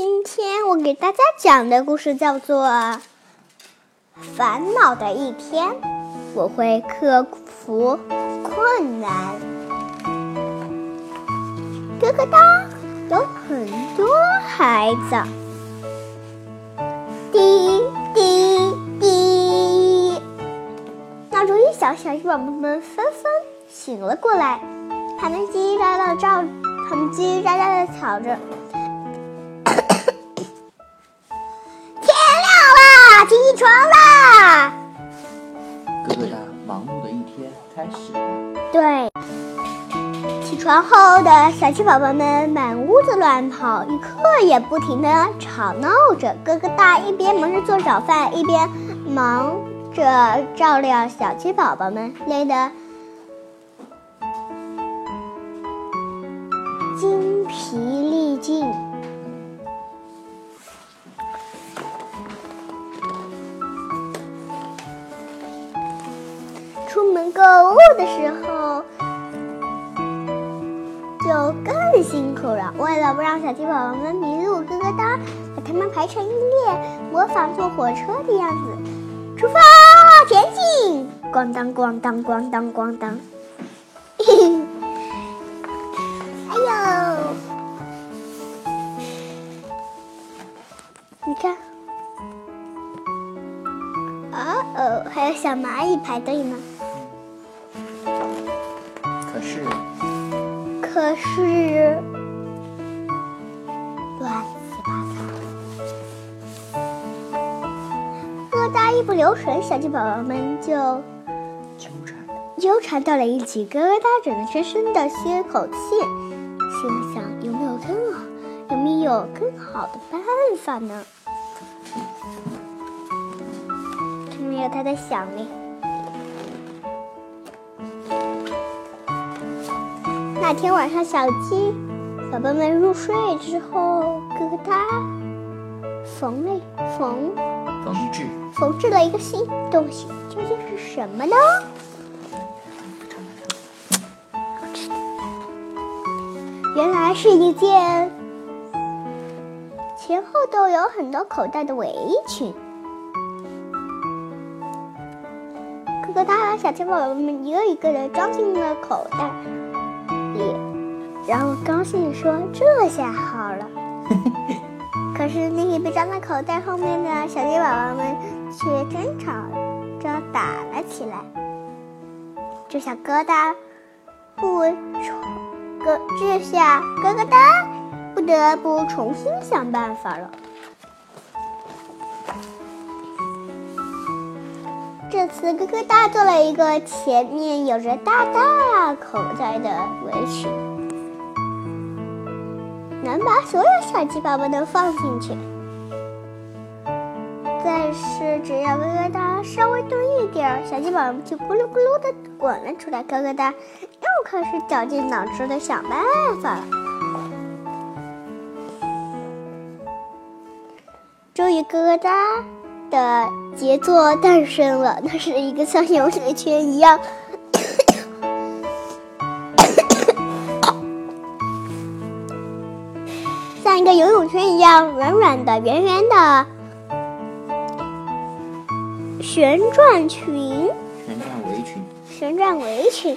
今天我给大家讲的故事叫做《烦恼的一天》，我会克服困难。咯咯哒，有很多孩子，滴滴滴，闹钟一响，小鸡宝宝们纷纷醒了过来，他们叽叽喳喳的叫，他们叽叽喳喳的吵着。忙碌的一天开始了。对，起床后的小鸡宝宝们满屋子乱跑，一刻也不停的吵闹着。哥哥大一边忙着做早饭，一边忙着照料小鸡宝宝们，累得购物的时候就更辛苦了。为了不让小鸡宝宝们迷路，咯咯哒把它们排成一列，模仿坐火车的样子，出发前进！咣当咣当咣当咣当！嘿嘿，哎呦，你看，哦哦，还有小蚂蚁排队呢。可是，可是乱七八糟，咯哒一不留神，小鸡宝宝们就纠缠纠缠到了一起。咯咯哒只能深深的吸口气，心想有没有更好，有没有更好的办法呢？没有他的响铃。那天晚上，小鸡宝宝们入睡之后，咯咯哒缝了缝缝制缝制了一个新东西，究竟是什么呢？原来是一件前后都有很多口袋的围裙。哥哥他把小鸡宝宝们一个一个的装进了口袋。然后高兴说：“这下好了。”可是那些被装在口袋后面的小鸡宝宝们却争吵着打了起来。这下疙瘩不重，咯这下咯咯哒不得不重新想办法了。这次咯咯哒做了一个前面有着大大口袋的围裙，能把所有小鸡宝宝都放进去。但是只要咯咯哒稍微蹲一点，小鸡宝宝就咕噜咕噜的滚了出来。咯咯哒又开始绞尽脑汁的想办法了。终于咯咯哒。的杰作诞生了，那是一个像游泳圈一样，像一个游泳圈一样软软的、圆圆的旋转裙。旋转围裙。旋转围裙。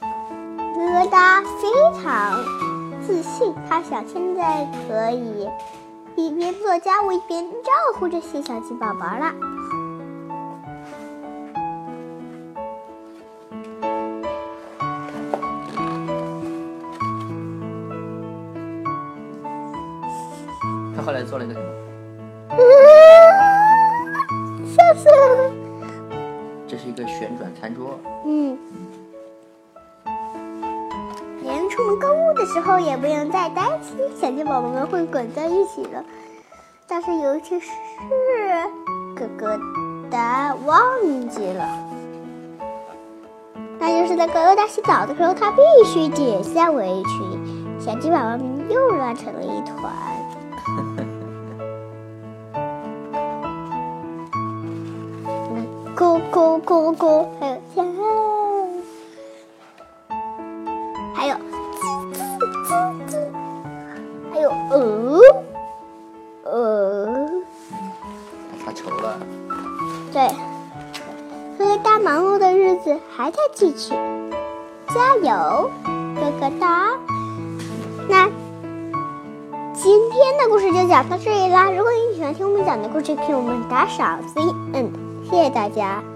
咯咯哒非常自信，他想现在可以。一边做家务一边照顾这些小鸡宝宝了。后来做了一个什么？笑死了！这是一个旋转餐桌。嗯。连出门购物的时候也不用再担心小鸡宝宝们会滚在一起了。但是有一件事，哥哥的忘记了，那就是在咯咯哒洗澡的时候，他必须解下围裙，小鸡宝宝们又乱成了一团。咕咕咕咕，还有天。还有还有鹅呃，发愁了。对，哥哥大忙碌的日子还在继续，加油，哥哥哒。那今天的故事就讲到这里啦。如果你喜欢听我们讲的故事，给我们打赏。End，谢谢大家。